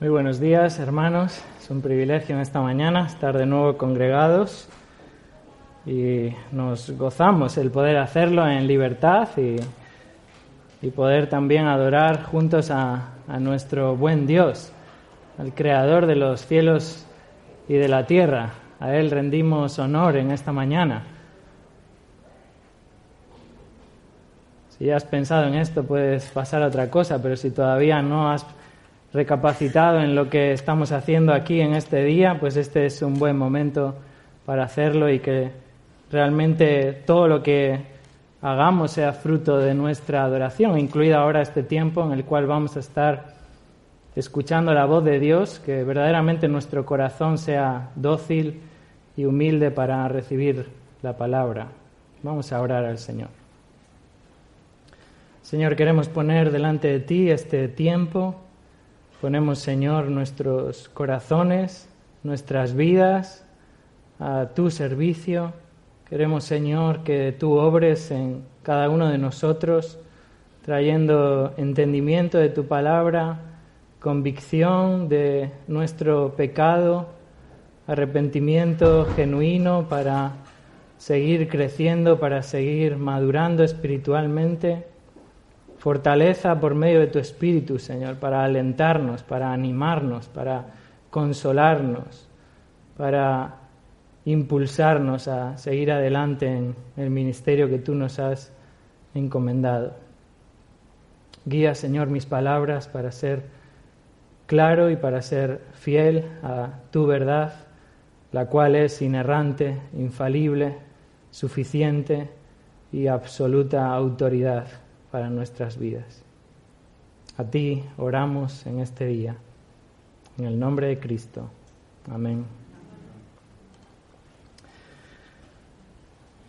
Muy buenos días, hermanos. Es un privilegio en esta mañana estar de nuevo congregados y nos gozamos el poder hacerlo en libertad y, y poder también adorar juntos a, a nuestro buen Dios, al Creador de los cielos y de la tierra. A Él rendimos honor en esta mañana. Si ya has pensado en esto, puedes pasar a otra cosa, pero si todavía no has recapacitado en lo que estamos haciendo aquí en este día, pues este es un buen momento para hacerlo y que realmente todo lo que hagamos sea fruto de nuestra adoración, incluida ahora este tiempo en el cual vamos a estar escuchando la voz de Dios, que verdaderamente nuestro corazón sea dócil y humilde para recibir la palabra. Vamos a orar al Señor. Señor, queremos poner delante de ti este tiempo Ponemos, Señor, nuestros corazones, nuestras vidas a tu servicio. Queremos, Señor, que tú obres en cada uno de nosotros, trayendo entendimiento de tu palabra, convicción de nuestro pecado, arrepentimiento genuino para seguir creciendo, para seguir madurando espiritualmente fortaleza por medio de tu Espíritu, Señor, para alentarnos, para animarnos, para consolarnos, para impulsarnos a seguir adelante en el ministerio que tú nos has encomendado. Guía, Señor, mis palabras para ser claro y para ser fiel a tu verdad, la cual es inerrante, infalible, suficiente y absoluta autoridad para nuestras vidas. A ti oramos en este día, en el nombre de Cristo. Amén.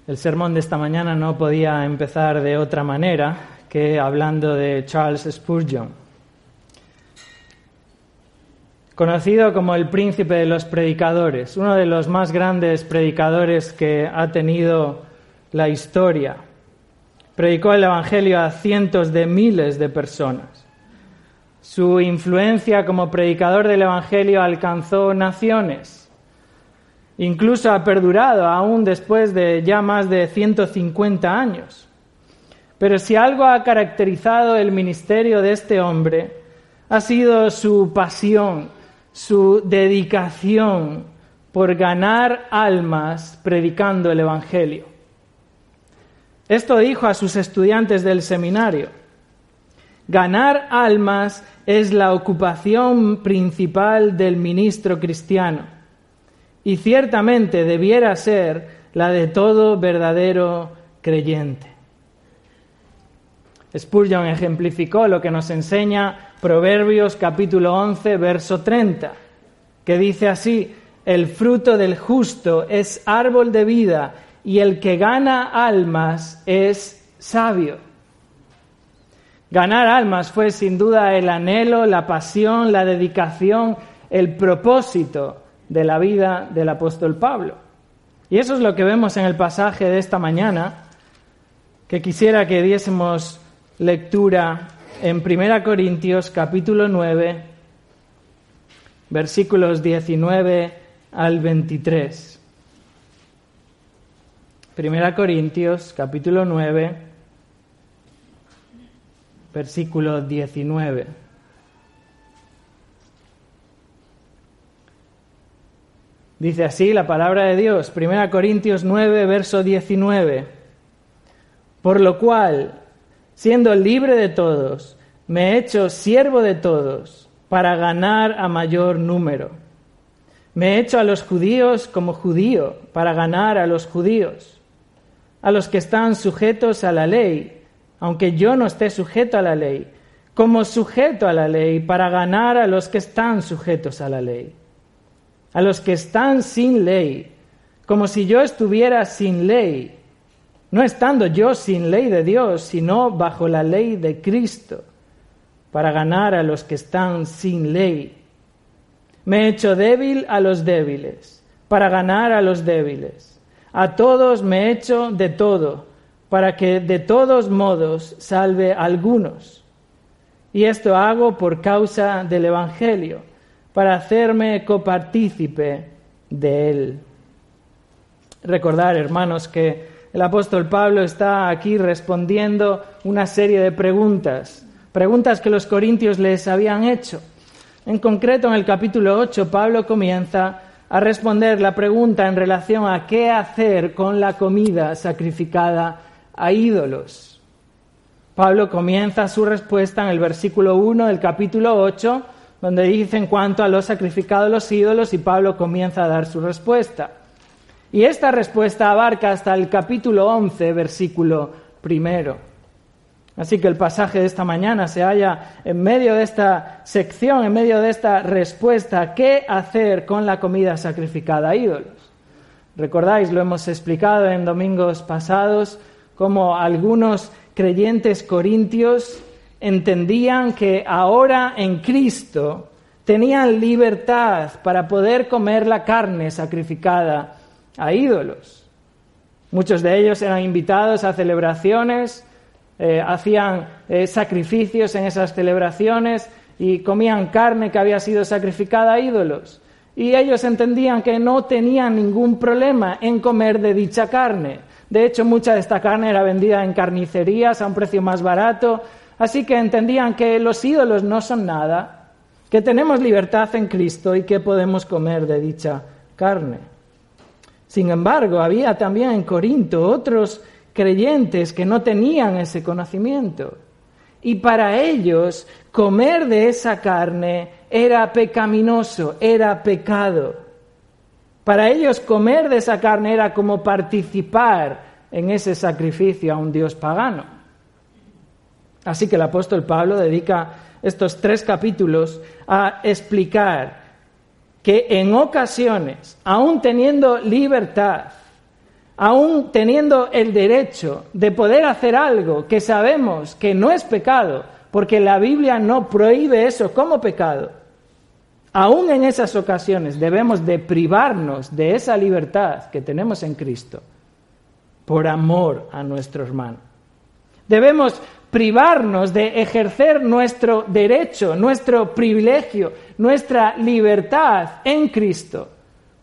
El sermón de esta mañana no podía empezar de otra manera que hablando de Charles Spurgeon, conocido como el príncipe de los predicadores, uno de los más grandes predicadores que ha tenido la historia predicó el Evangelio a cientos de miles de personas. Su influencia como predicador del Evangelio alcanzó naciones. Incluso ha perdurado aún después de ya más de 150 años. Pero si algo ha caracterizado el ministerio de este hombre, ha sido su pasión, su dedicación por ganar almas predicando el Evangelio. Esto dijo a sus estudiantes del seminario. Ganar almas es la ocupación principal del ministro cristiano y ciertamente debiera ser la de todo verdadero creyente. Spurgeon ejemplificó lo que nos enseña Proverbios capítulo 11, verso 30, que dice así, el fruto del justo es árbol de vida y el que gana almas es sabio. Ganar almas fue sin duda el anhelo, la pasión, la dedicación, el propósito de la vida del apóstol Pablo. Y eso es lo que vemos en el pasaje de esta mañana, que quisiera que diésemos lectura en 1 Corintios capítulo 9, versículos 19 al 23. Primera Corintios, capítulo 9, versículo 19. Dice así la palabra de Dios, Primera Corintios 9, verso 19. Por lo cual, siendo libre de todos, me he hecho siervo de todos para ganar a mayor número. Me he hecho a los judíos como judío para ganar a los judíos a los que están sujetos a la ley, aunque yo no esté sujeto a la ley, como sujeto a la ley para ganar a los que están sujetos a la ley, a los que están sin ley, como si yo estuviera sin ley, no estando yo sin ley de Dios, sino bajo la ley de Cristo, para ganar a los que están sin ley. Me he hecho débil a los débiles, para ganar a los débiles. A todos me he hecho de todo, para que de todos modos salve a algunos. Y esto hago por causa del Evangelio, para hacerme copartícipe de Él. Recordar, hermanos, que el apóstol Pablo está aquí respondiendo una serie de preguntas, preguntas que los corintios les habían hecho. En concreto, en el capítulo 8, Pablo comienza a responder la pregunta en relación a qué hacer con la comida sacrificada a ídolos. Pablo comienza su respuesta en el versículo 1 del capítulo 8, donde dice en cuanto a los sacrificados a los ídolos y Pablo comienza a dar su respuesta. Y esta respuesta abarca hasta el capítulo 11, versículo primero. Así que el pasaje de esta mañana se halla en medio de esta sección, en medio de esta respuesta, ¿qué hacer con la comida sacrificada a ídolos? Recordáis, lo hemos explicado en domingos pasados, cómo algunos creyentes corintios entendían que ahora en Cristo tenían libertad para poder comer la carne sacrificada a ídolos. Muchos de ellos eran invitados a celebraciones, eh, hacían eh, sacrificios en esas celebraciones y comían carne que había sido sacrificada a ídolos. Y ellos entendían que no tenían ningún problema en comer de dicha carne. De hecho, mucha de esta carne era vendida en carnicerías a un precio más barato, así que entendían que los ídolos no son nada, que tenemos libertad en Cristo y que podemos comer de dicha carne. Sin embargo, había también en Corinto otros creyentes que no tenían ese conocimiento. Y para ellos comer de esa carne era pecaminoso, era pecado. Para ellos comer de esa carne era como participar en ese sacrificio a un dios pagano. Así que el apóstol Pablo dedica estos tres capítulos a explicar que en ocasiones, aún teniendo libertad, aún teniendo el derecho de poder hacer algo que sabemos que no es pecado, porque la Biblia no prohíbe eso como pecado, aún en esas ocasiones debemos de privarnos de esa libertad que tenemos en Cristo por amor a nuestro hermano. Debemos privarnos de ejercer nuestro derecho, nuestro privilegio, nuestra libertad en Cristo,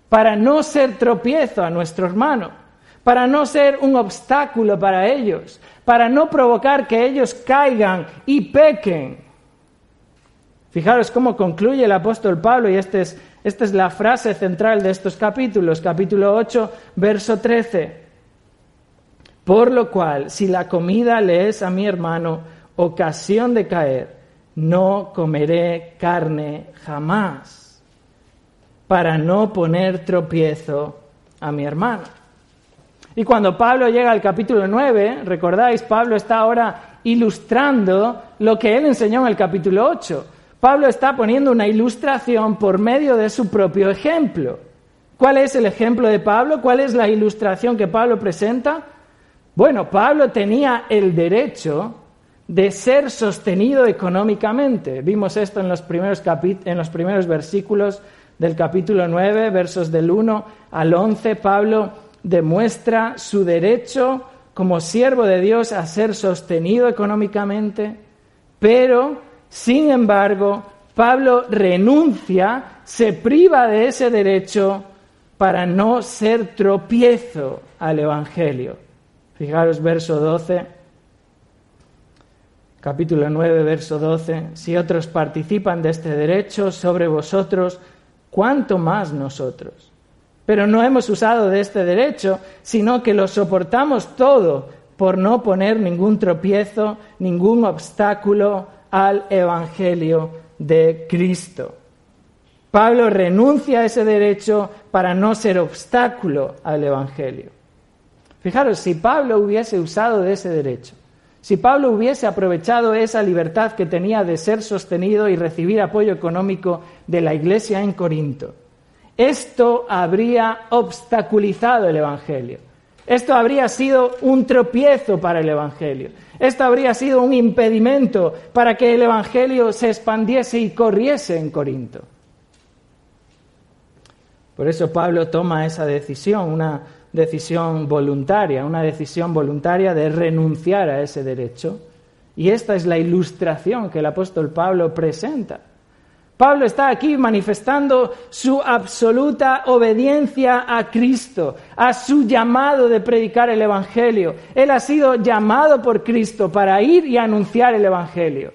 para no ser tropiezo a nuestro hermano, para no ser un obstáculo para ellos, para no provocar que ellos caigan y pequen. Fijaros cómo concluye el apóstol Pablo, y este esta es la frase central de estos capítulos, capítulo 8, verso 13. Por lo cual, si la comida le es a mi hermano ocasión de caer, no comeré carne jamás, para no poner tropiezo a mi hermano. Y cuando Pablo llega al capítulo 9, recordáis, Pablo está ahora ilustrando lo que él enseñó en el capítulo 8. Pablo está poniendo una ilustración por medio de su propio ejemplo. ¿Cuál es el ejemplo de Pablo? ¿Cuál es la ilustración que Pablo presenta? Bueno, Pablo tenía el derecho de ser sostenido económicamente. Vimos esto en los primeros, en los primeros versículos del capítulo 9, versos del 1 al 11. Pablo demuestra su derecho como siervo de Dios a ser sostenido económicamente, pero, sin embargo, Pablo renuncia, se priva de ese derecho para no ser tropiezo al Evangelio. Fijaros verso 12, capítulo 9, verso 12. Si otros participan de este derecho sobre vosotros, ¿cuánto más nosotros? Pero no hemos usado de este derecho, sino que lo soportamos todo por no poner ningún tropiezo, ningún obstáculo al Evangelio de Cristo. Pablo renuncia a ese derecho para no ser obstáculo al Evangelio. Fijaros, si Pablo hubiese usado de ese derecho, si Pablo hubiese aprovechado esa libertad que tenía de ser sostenido y recibir apoyo económico de la iglesia en Corinto, esto habría obstaculizado el Evangelio. Esto habría sido un tropiezo para el Evangelio. Esto habría sido un impedimento para que el Evangelio se expandiese y corriese en Corinto. Por eso Pablo toma esa decisión, una decisión voluntaria, una decisión voluntaria de renunciar a ese derecho. Y esta es la ilustración que el apóstol Pablo presenta. Pablo está aquí manifestando su absoluta obediencia a Cristo, a su llamado de predicar el Evangelio. Él ha sido llamado por Cristo para ir y anunciar el Evangelio.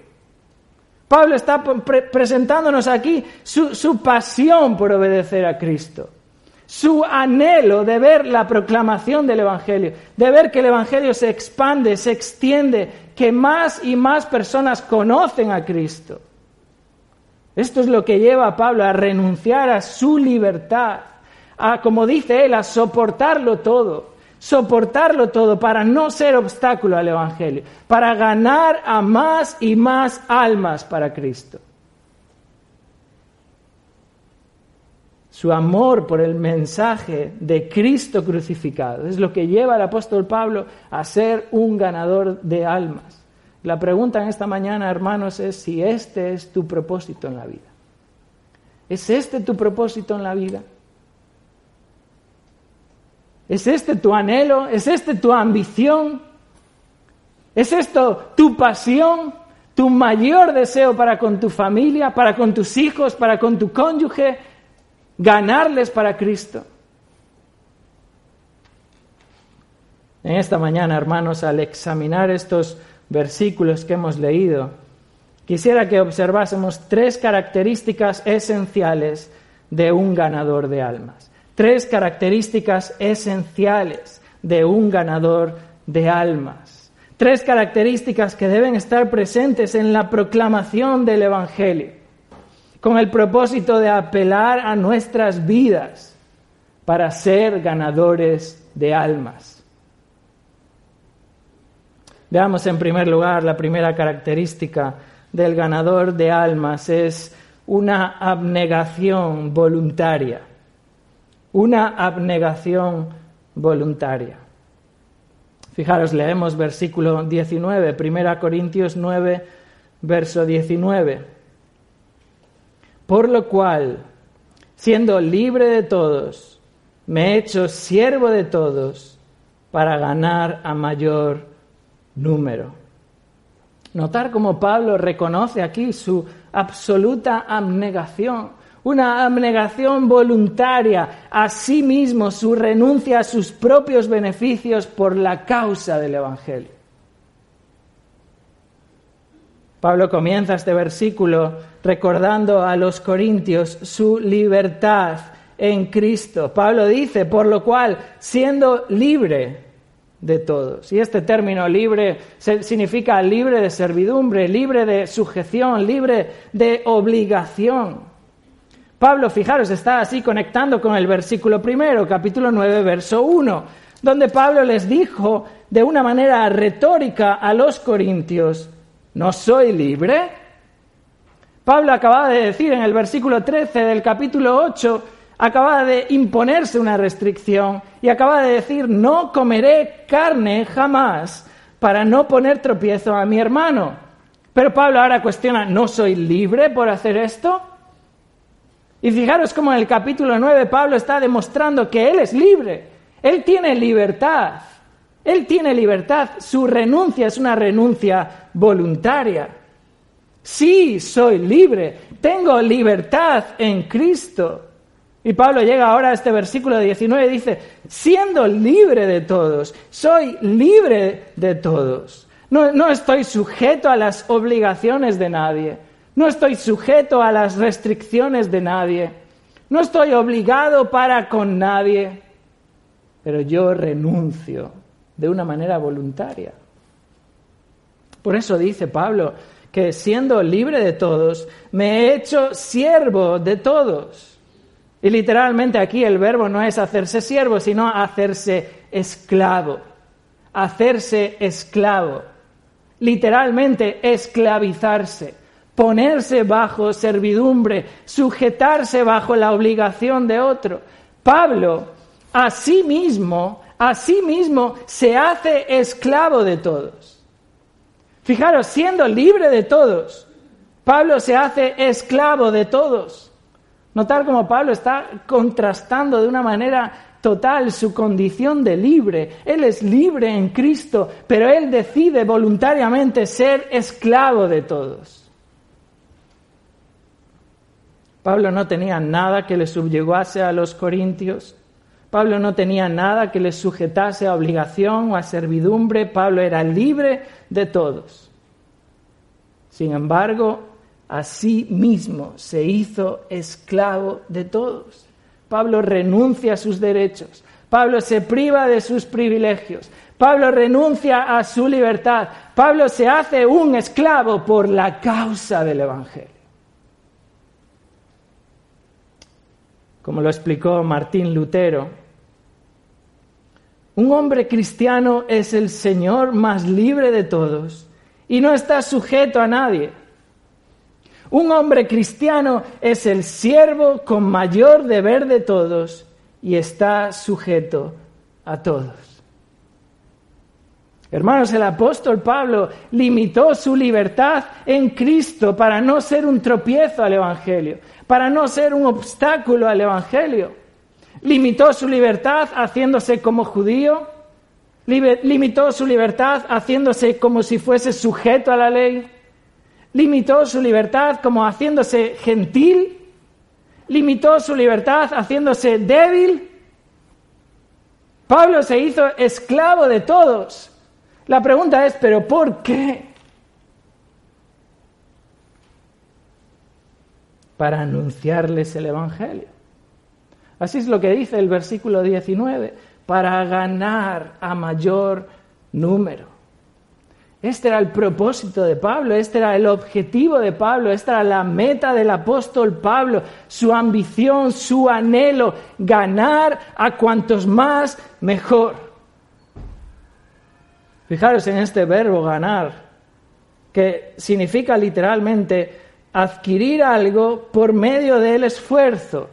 Pablo está presentándonos aquí su, su pasión por obedecer a Cristo, su anhelo de ver la proclamación del Evangelio, de ver que el Evangelio se expande, se extiende, que más y más personas conocen a Cristo. Esto es lo que lleva a Pablo a renunciar a su libertad, a, como dice él, a soportarlo todo, soportarlo todo para no ser obstáculo al Evangelio, para ganar a más y más almas para Cristo. Su amor por el mensaje de Cristo crucificado es lo que lleva al apóstol Pablo a ser un ganador de almas. La pregunta en esta mañana, hermanos, es si este es tu propósito en la vida. ¿Es este tu propósito en la vida? ¿Es este tu anhelo? ¿Es este tu ambición? ¿Es esto tu pasión? ¿Tu mayor deseo para con tu familia, para con tus hijos, para con tu cónyuge? Ganarles para Cristo. En esta mañana, hermanos, al examinar estos versículos que hemos leído, quisiera que observásemos tres características esenciales de un ganador de almas. Tres características esenciales de un ganador de almas. Tres características que deben estar presentes en la proclamación del Evangelio, con el propósito de apelar a nuestras vidas para ser ganadores de almas. Veamos en primer lugar la primera característica del ganador de almas es una abnegación voluntaria. Una abnegación voluntaria. Fijaros, leemos versículo 19, 1 Corintios 9, verso 19. Por lo cual, siendo libre de todos, me he hecho siervo de todos para ganar a mayor número. Notar cómo Pablo reconoce aquí su absoluta abnegación, una abnegación voluntaria a sí mismo, su renuncia a sus propios beneficios por la causa del Evangelio. Pablo comienza este versículo recordando a los corintios su libertad en Cristo. Pablo dice, por lo cual, siendo libre, de todos. Y este término libre significa libre de servidumbre, libre de sujeción, libre de obligación. Pablo, fijaros, está así conectando con el versículo primero, capítulo 9, verso 1, donde Pablo les dijo de una manera retórica a los corintios, ¿no soy libre? Pablo acababa de decir en el versículo 13 del capítulo 8, acaba de imponerse una restricción y acaba de decir, no comeré carne jamás para no poner tropiezo a mi hermano. Pero Pablo ahora cuestiona, ¿no soy libre por hacer esto? Y fijaros cómo en el capítulo 9 Pablo está demostrando que él es libre, él tiene libertad, él tiene libertad, su renuncia es una renuncia voluntaria. Sí, soy libre, tengo libertad en Cristo. Y Pablo llega ahora a este versículo 19 y dice, siendo libre de todos, soy libre de todos. No, no, estoy sujeto a las obligaciones de nadie, no estoy sujeto a las restricciones de nadie, no estoy obligado para con nadie, pero yo renuncio de una manera voluntaria. Por eso dice Pablo que siendo libre de todos, me he hecho siervo de todos. Y literalmente aquí el verbo no es hacerse siervo, sino hacerse esclavo. Hacerse esclavo. Literalmente esclavizarse, ponerse bajo servidumbre, sujetarse bajo la obligación de otro. Pablo, a sí mismo, a sí mismo se hace esclavo de todos. Fijaros, siendo libre de todos, Pablo se hace esclavo de todos. Notar cómo Pablo está contrastando de una manera total su condición de libre. Él es libre en Cristo, pero él decide voluntariamente ser esclavo de todos. Pablo no tenía nada que le subyugase a los corintios. Pablo no tenía nada que le sujetase a obligación o a servidumbre. Pablo era libre de todos. Sin embargo, a sí mismo se hizo esclavo de todos. Pablo renuncia a sus derechos. Pablo se priva de sus privilegios. Pablo renuncia a su libertad. Pablo se hace un esclavo por la causa del Evangelio. Como lo explicó Martín Lutero, un hombre cristiano es el Señor más libre de todos y no está sujeto a nadie. Un hombre cristiano es el siervo con mayor deber de todos y está sujeto a todos. Hermanos, el apóstol Pablo limitó su libertad en Cristo para no ser un tropiezo al Evangelio, para no ser un obstáculo al Evangelio. Limitó su libertad haciéndose como judío, limitó su libertad haciéndose como si fuese sujeto a la ley, limitó su libertad como haciéndose gentil, limitó su libertad haciéndose débil. Pablo se hizo esclavo de todos la pregunta es, ¿pero por qué? Para anunciarles el Evangelio. Así es lo que dice el versículo 19, para ganar a mayor número. Este era el propósito de Pablo, este era el objetivo de Pablo, esta era la meta del apóstol Pablo, su ambición, su anhelo, ganar a cuantos más mejor. Fijaros en este verbo ganar, que significa literalmente adquirir algo por medio del esfuerzo.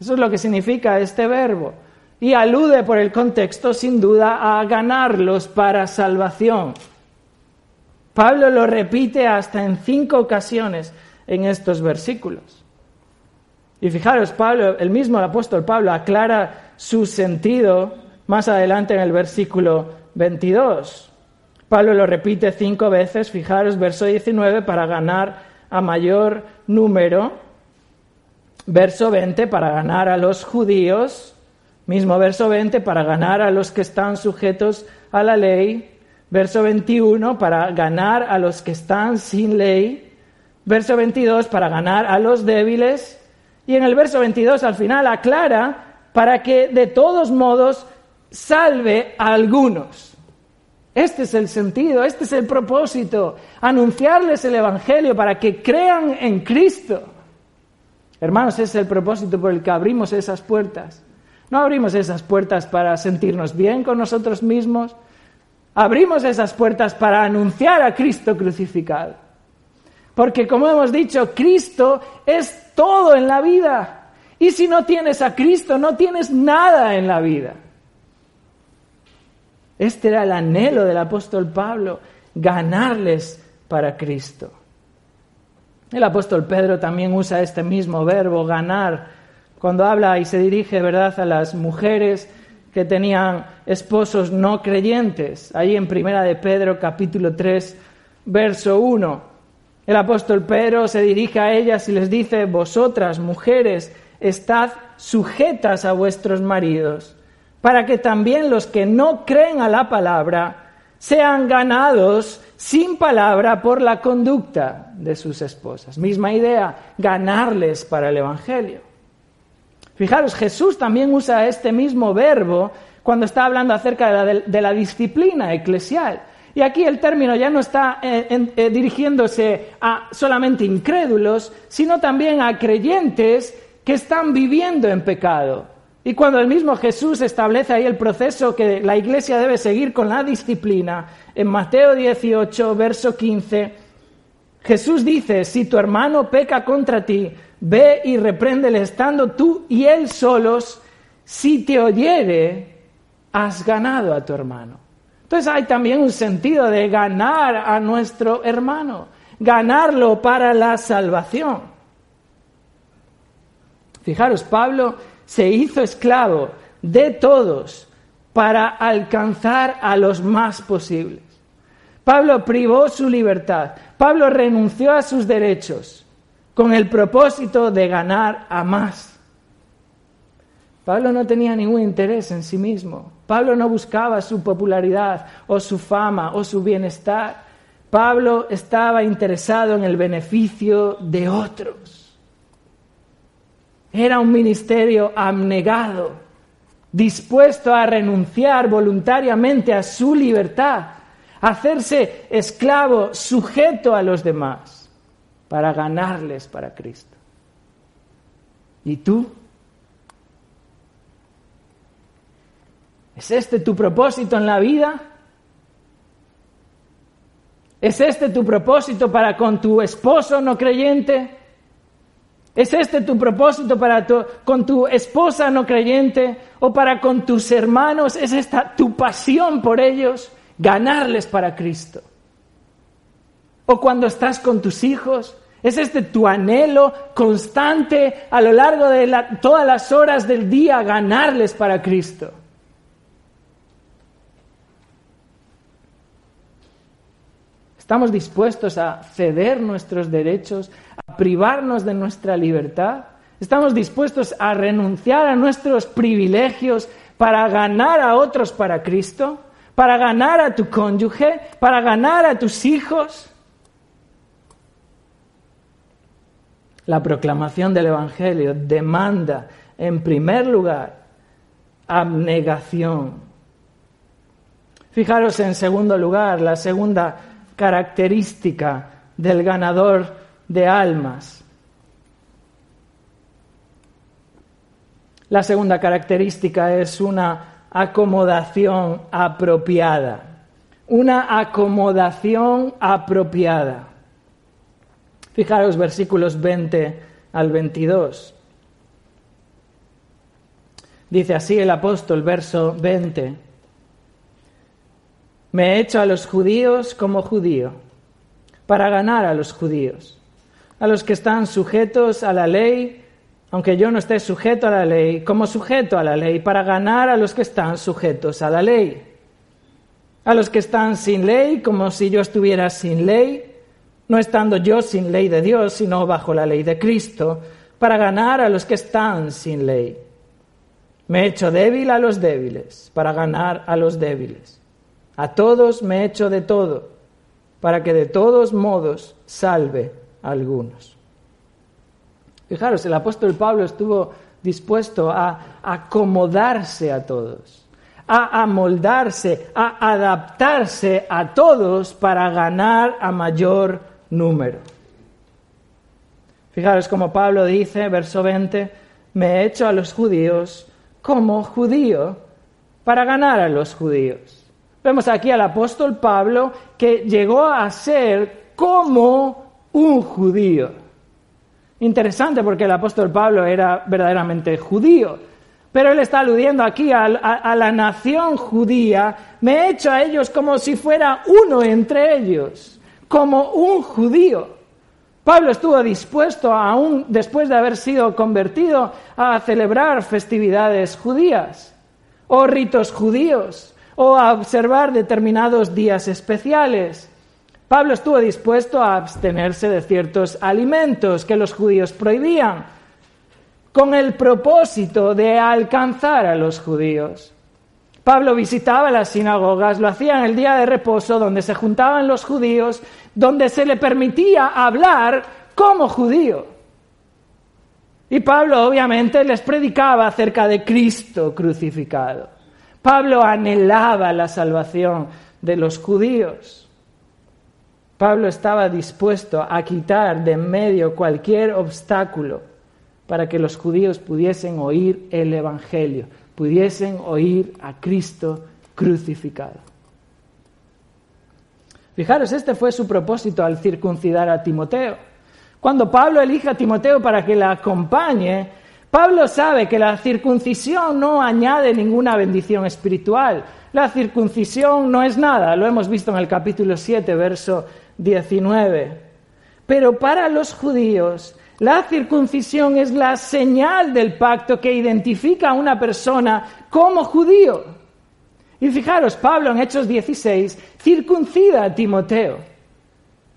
Eso es lo que significa este verbo. Y alude por el contexto sin duda a ganarlos para salvación. Pablo lo repite hasta en cinco ocasiones en estos versículos. Y fijaros, el mismo apóstol Pablo aclara su sentido más adelante en el versículo 22. Pablo lo repite cinco veces, fijaros, verso 19, para ganar a mayor número. Verso 20, para ganar a los judíos. Mismo verso 20, para ganar a los que están sujetos a la ley. Verso 21, para ganar a los que están sin ley. Verso 22, para ganar a los débiles. Y en el verso 22 al final aclara para que de todos modos salve a algunos. Este es el sentido, este es el propósito, anunciarles el Evangelio para que crean en Cristo. Hermanos, ese es el propósito por el que abrimos esas puertas. No abrimos esas puertas para sentirnos bien con nosotros mismos, abrimos esas puertas para anunciar a Cristo crucificado. Porque como hemos dicho, Cristo es todo en la vida. Y si no tienes a Cristo, no tienes nada en la vida. Este era el anhelo del apóstol Pablo, ganarles para Cristo. El apóstol Pedro también usa este mismo verbo, ganar, cuando habla y se dirige, ¿verdad?, a las mujeres que tenían esposos no creyentes. Ahí en Primera de Pedro, capítulo 3, verso 1. El apóstol Pedro se dirige a ellas y les dice, vosotras, mujeres, estad sujetas a vuestros maridos para que también los que no creen a la palabra sean ganados sin palabra por la conducta de sus esposas. Misma idea, ganarles para el Evangelio. Fijaros, Jesús también usa este mismo verbo cuando está hablando acerca de la, disciplina eclesial. Y aquí el término ya no está eh, eh, dirigiéndose a solamente incrédulos, sino también a creyentes que están viviendo en pecado, y cuando el mismo Jesús establece ahí el proceso que la iglesia debe seguir con la disciplina, en Mateo 18, verso 15, Jesús dice, si tu hermano peca contra ti, ve y repréndele estando tú y él solos, si te oyere, has ganado a tu hermano. Entonces hay también un sentido de ganar a nuestro hermano, ganarlo para la salvación. Fijaros, Pablo se hizo esclavo de todos para alcanzar a los más posibles. Pablo privó su libertad, Pablo renunció a sus derechos con el propósito de ganar a más. Pablo no tenía ningún interés en sí mismo. Pablo no buscaba su popularidad o su fama o su bienestar. Pablo estaba interesado en el beneficio de otros. Era un ministerio abnegado, dispuesto a renunciar voluntariamente a su libertad, a hacerse esclavo, sujeto a los demás, para ganarles para Cristo. ¿Y tú? ¿Es este tu propósito en la vida? ¿Es este tu propósito para con tu esposo no creyente? ¿Es este tu propósito para con tu esposa no creyente o para con tus hermanos? ¿Es esta tu pasión por ellos? Ganarles para Cristo. ¿O cuando estás con tus hijos? ¿Es este tu anhelo constante a lo largo de todas las horas del día ganarles para Cristo? ¿Estamos dispuestos a ceder nuestros derechos, a privarnos de nuestra libertad? ¿Estamos dispuestos a renunciar a nuestros privilegios para ganar a otros para Cristo? ¿Para ganar a tu cónyuge? ¿Para ganar a tus hijos? La proclamación del Evangelio demanda, en primer lugar, abnegación. Fijaros en segundo lugar, la segunda característica del ganador de almas. La segunda característica es una acomodación apropiada. Una acomodación apropiada. Fijaros versículos 20 al 22. Dice así el apóstol, verso 20. Me he hecho a los judíos como judío, para ganar a los judíos, a los que están sujetos a la ley, aunque yo no esté sujeto a la ley, como sujeto a la ley, para ganar a los que están sujetos a la ley. A los que están sin ley, como si yo estuviera sin ley, no estando yo sin ley de Dios, sino bajo la ley de Cristo, para ganar a los que están sin ley. Me he hecho débil a los débiles, para ganar a los débiles. A todos me he hecho de todo, para que de todos modos salve a algunos. Fijaros, el apóstol Pablo estuvo dispuesto a acomodarse a todos, a amoldarse, a adaptarse a todos para ganar a mayor número. Fijaros como Pablo dice, verso 20, me he hecho a los judíos como judío para ganar a los judíos. Vemos aquí al apóstol Pablo que llegó a ser como un judío. Interesante porque el apóstol Pablo era verdaderamente judío, pero él está aludiendo aquí a, la nación judía. Me he hecho a ellos como si fuera uno entre ellos, como un judío. Pablo estuvo dispuesto, aún después de haber sido convertido, a celebrar festividades judías o ritos judíos o a observar determinados días especiales. Pablo estuvo dispuesto a abstenerse de ciertos alimentos que los judíos prohibían, con el propósito de alcanzar a los judíos. Pablo visitaba las sinagogas, lo hacía en el día de reposo, donde se juntaban los judíos, donde se le permitía hablar como judío. Y Pablo obviamente les predicaba acerca de Cristo crucificado. Pablo anhelaba la salvación de los judíos. Pablo estaba dispuesto a quitar de en medio cualquier obstáculo para que los judíos pudiesen oír el Evangelio, pudiesen oír a Cristo crucificado. Fijaros, este fue su propósito al circuncidar a Timoteo. Cuando Pablo elige a Timoteo para que la acompañe, Pablo sabe que la circuncisión no añade ninguna bendición espiritual. La circuncisión no es nada, lo hemos visto en el capítulo 7, verso 19. Pero para los judíos, la circuncisión es la señal del pacto que identifica a una persona como judío. Y fijaros, Pablo en Hechos 16 circuncida a Timoteo.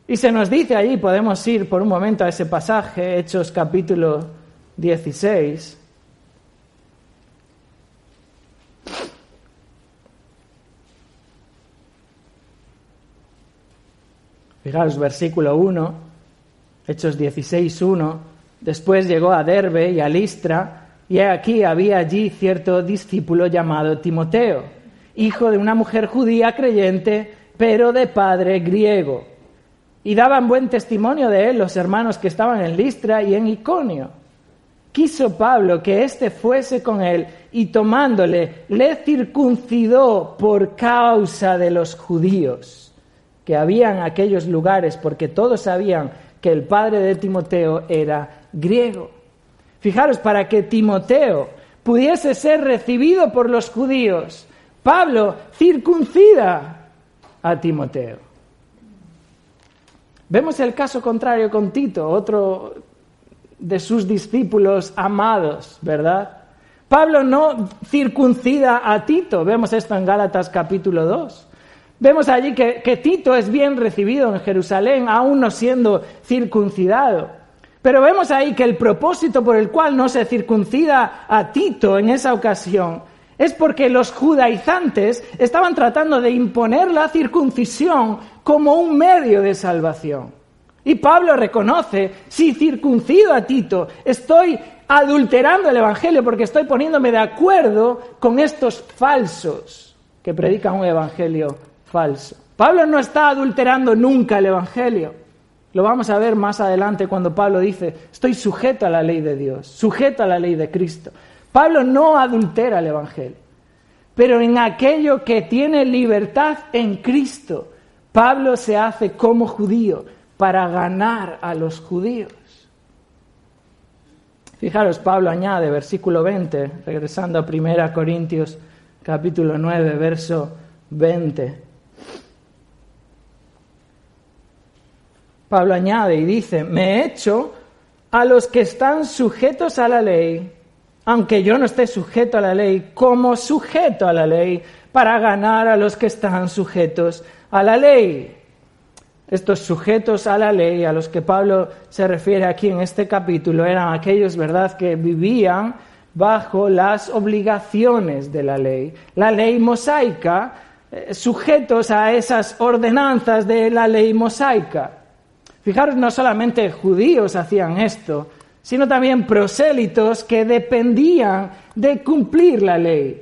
Y se nos dice allí, podemos ir por un momento a ese pasaje, Hechos capítulo 16. Fijaos, versículo 1, Hechos 16, 1. Después llegó a Derbe y a Listra, y aquí había allí cierto discípulo llamado Timoteo, hijo de una mujer judía creyente, pero de padre griego. Y daban buen testimonio de él los hermanos que estaban en Listra y en Iconio. Quiso Pablo que éste fuese con él y tomándole le circuncidó por causa de los judíos que había en aquellos lugares, porque todos sabían que el padre de Timoteo era griego. Fijaros, para que Timoteo pudiese ser recibido por los judíos, Pablo circuncida a Timoteo. Vemos el caso contrario con Tito, otro de sus discípulos amados, ¿verdad? Pablo no circuncida a Tito, vemos esto en Gálatas capítulo 2. Vemos allí que, Tito es bien recibido en Jerusalén, aún no siendo circuncidado. Pero vemos ahí que el propósito por el cual no se circuncida a Tito en esa ocasión es porque los judaizantes estaban tratando de imponer la circuncisión como un medio de salvación. Y Pablo reconoce, si circuncido a Tito, estoy adulterando el Evangelio porque estoy poniéndome de acuerdo con estos falsos que predican un Evangelio falso. Pablo no está adulterando nunca el Evangelio. Lo vamos a ver más adelante cuando Pablo dice, estoy sujeto a la ley de Dios, sujeto a la ley de Cristo. Pablo no adultera el Evangelio, pero en aquello que tiene libertad en Cristo, Pablo se hace como judío para ganar a los judíos. Fijaros, Pablo añade, versículo 20, regresando a 1 Corintios capítulo 9, verso 20. Pablo añade y dice, me he hecho a los que están sujetos a la ley, aunque yo no esté sujeto a la ley, como sujeto a la ley, para ganar a los que están sujetos a la ley. Estos sujetos a la ley a los que Pablo se refiere aquí en este capítulo eran aquellos, ¿verdad?, que vivían bajo las obligaciones de la ley. La ley mosaica, eh, sujetos a esas ordenanzas de la ley mosaica. Fijaros, no solamente judíos hacían esto, sino también prosélitos que dependían de cumplir la ley.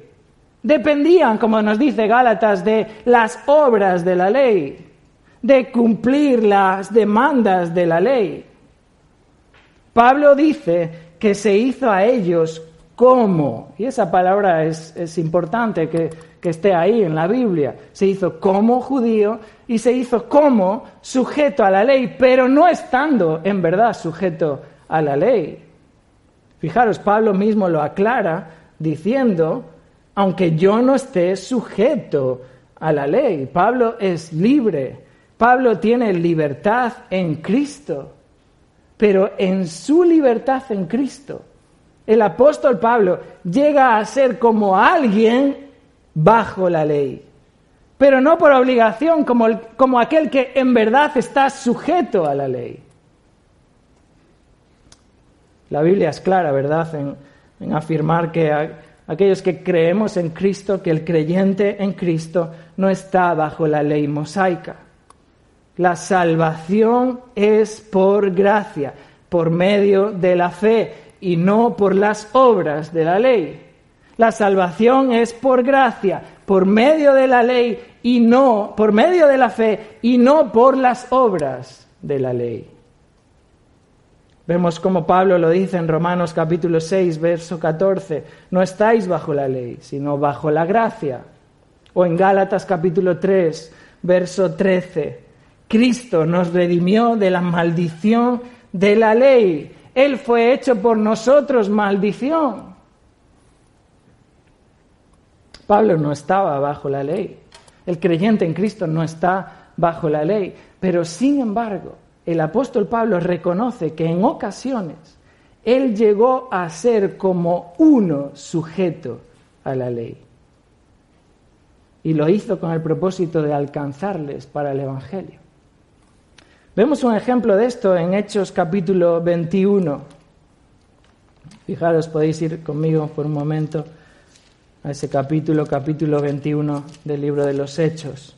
Dependían, como nos dice Gálatas, de las obras de la ley, de cumplir las demandas de la ley. Pablo dice que se hizo a ellos como, y esa palabra es, es importante que, que esté ahí en la Biblia, se hizo como judío y se hizo como sujeto a la ley, pero no estando en verdad sujeto a la ley. Fijaros, Pablo mismo lo aclara diciendo, aunque yo no esté sujeto a la ley, Pablo es libre, Pablo tiene libertad en Cristo, pero en su libertad en Cristo, el apóstol Pablo llega a ser como alguien bajo la ley pero no por obligación como, como aquel que en verdad está sujeto a la ley. La Biblia es clara, ¿verdad?, en, afirmar que aquellos que creemos en Cristo, que el creyente en Cristo no está bajo la ley mosaica. La salvación es por gracia, por medio de la fe y no por las obras de la ley. La salvación es por gracia, por medio de la ley y no, por medio de la fe y no por las obras de la ley. Vemos como Pablo lo dice en Romanos capítulo 6, verso 14, no estáis bajo la ley, sino bajo la gracia. O en Gálatas capítulo 3, verso 13, Cristo nos redimió de la maldición de la ley. Él fue hecho por nosotros maldición. Pablo no estaba bajo la ley. El creyente en Cristo no está bajo la ley, pero sin embargo, el apóstol Pablo reconoce que en ocasiones él llegó a ser como uno sujeto a la ley. Y lo hizo con el propósito de alcanzarles para el Evangelio. Vemos un ejemplo de esto en Hechos capítulo 21. Fijaros, podéis ir conmigo por un momento a ese capítulo, capítulo 21 del libro de los Hechos.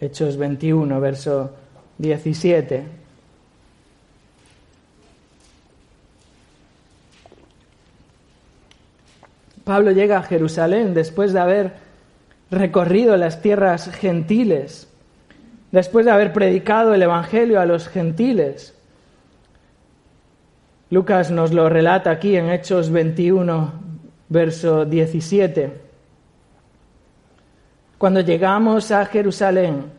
Hechos 21, verso 17. Pablo llega a Jerusalén después de haber recorrido las tierras gentiles, después de haber predicado el Evangelio a los gentiles. Lucas nos lo relata aquí en Hechos 21, verso 17. Cuando llegamos a Jerusalén,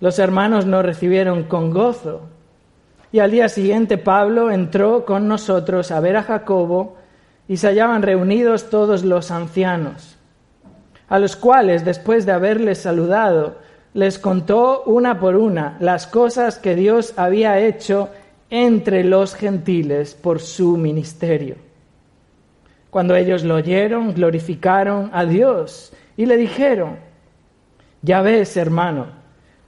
los hermanos nos recibieron con gozo. Y al día siguiente Pablo entró con nosotros a ver a Jacobo, y se hallaban reunidos todos los ancianos, a los cuales, después de haberles saludado, les contó una por una las cosas que Dios había hecho entre los gentiles por su ministerio. Cuando ellos lo oyeron, glorificaron a Dios y le dijeron, ya ves, hermano,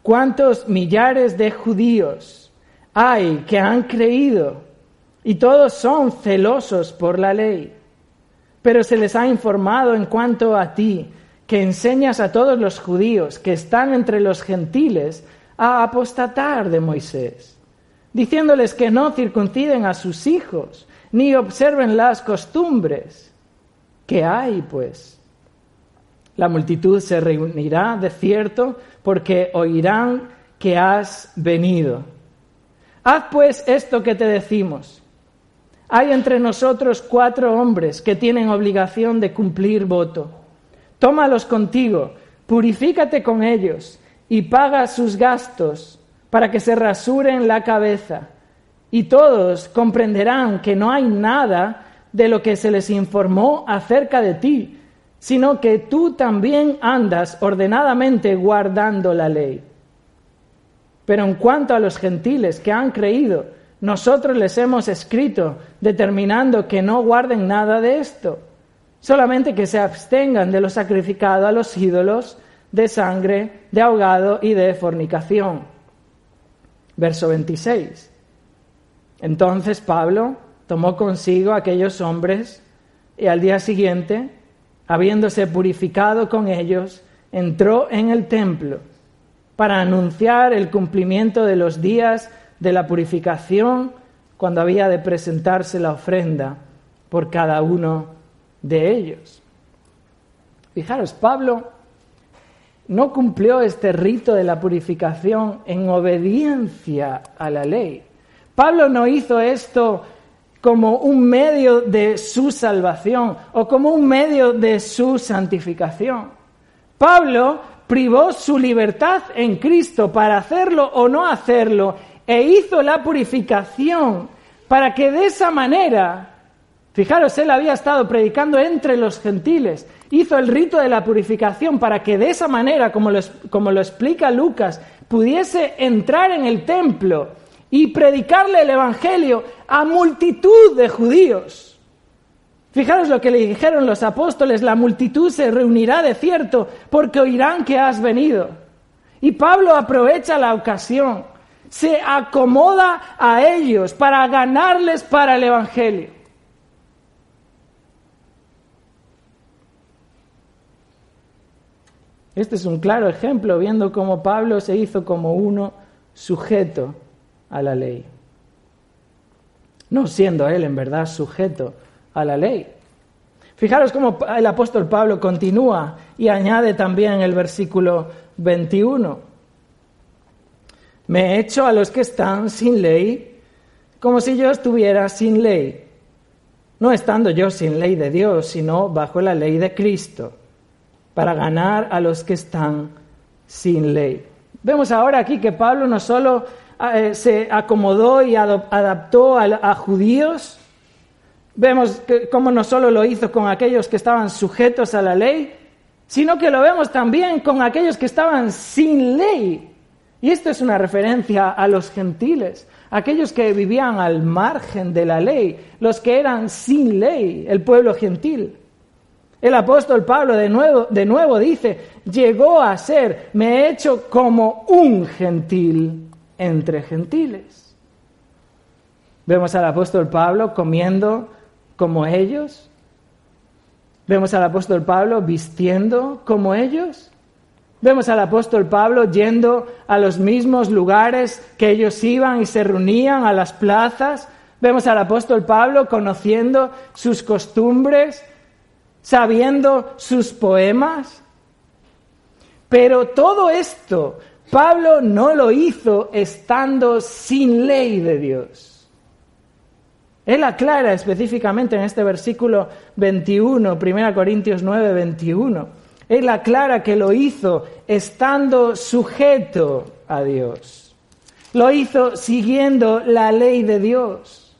cuántos millares de judíos hay que han creído y todos son celosos por la ley. Pero se les ha informado en cuanto a ti, que enseñas a todos los judíos que están entre los gentiles a apostatar de Moisés, diciéndoles que no circunciden a sus hijos, ni observen las costumbres. ¿Qué hay, pues? La multitud se reunirá de cierto porque oirán que has venido. Haz pues esto que te decimos hay entre nosotros cuatro hombres que tienen obligación de cumplir voto. Tómalos contigo, purifícate con ellos y paga sus gastos para que se rasuren la cabeza. Y todos comprenderán que no hay nada de lo que se les informó acerca de ti, sino que tú también andas ordenadamente guardando la ley. Pero en cuanto a los gentiles que han creído, nosotros les hemos escrito determinando que no guarden nada de esto, solamente que se abstengan de lo sacrificado a los ídolos, de sangre, de ahogado y de fornicación. Verso 26. Entonces Pablo tomó consigo a aquellos hombres y al día siguiente, habiéndose purificado con ellos, entró en el templo para anunciar el cumplimiento de los días de la purificación cuando había de presentarse la ofrenda por cada uno de ellos. Fijaros, Pablo no cumplió este rito de la purificación en obediencia a la ley. Pablo no hizo esto como un medio de su salvación o como un medio de su santificación. Pablo privó su libertad en Cristo para hacerlo o no hacerlo e hizo la purificación para que de esa manera, fijaros, él había estado predicando entre los gentiles, hizo el rito de la purificación para que de esa manera, como lo, explica Lucas, pudiese entrar en el templo y predicarle el Evangelio a multitud de judíos. Fijaros lo que le dijeron los apóstoles, la multitud se reunirá de cierto porque oirán que has venido. Y Pablo aprovecha la ocasión se acomoda a ellos para ganarles para el Evangelio. Este es un claro ejemplo, viendo cómo Pablo se hizo como uno sujeto a la ley. No siendo él en verdad sujeto a la ley. Fijaros cómo el apóstol Pablo continúa y añade también el versículo 21. Me he hecho a los que están sin ley como si yo estuviera sin ley, no estando yo sin ley de Dios, sino bajo la ley de Cristo, para ganar a los que están sin ley. Vemos ahora aquí que Pablo no solo eh, se acomodó y adaptó a, judíos, vemos cómo no solo lo hizo con aquellos que estaban sujetos a la ley, sino que lo vemos también con aquellos que estaban sin ley. Y esto es una referencia a los gentiles, aquellos que vivían al margen de la ley, los que eran sin ley, el pueblo gentil. El apóstol Pablo de nuevo, de nuevo dice, llegó a ser, me he hecho como un gentil entre gentiles. Vemos al apóstol Pablo comiendo como ellos. Vemos al apóstol Pablo vistiendo como ellos. Vemos al apóstol Pablo yendo a los mismos lugares que ellos iban y se reunían, a las plazas. Vemos al apóstol Pablo conociendo sus costumbres, sabiendo sus poemas. Pero todo esto Pablo no lo hizo estando sin ley de Dios. Él aclara específicamente en este versículo 21, 1 Corintios 9, 21. Él aclara que lo hizo estando sujeto a Dios. Lo hizo siguiendo la ley de Dios.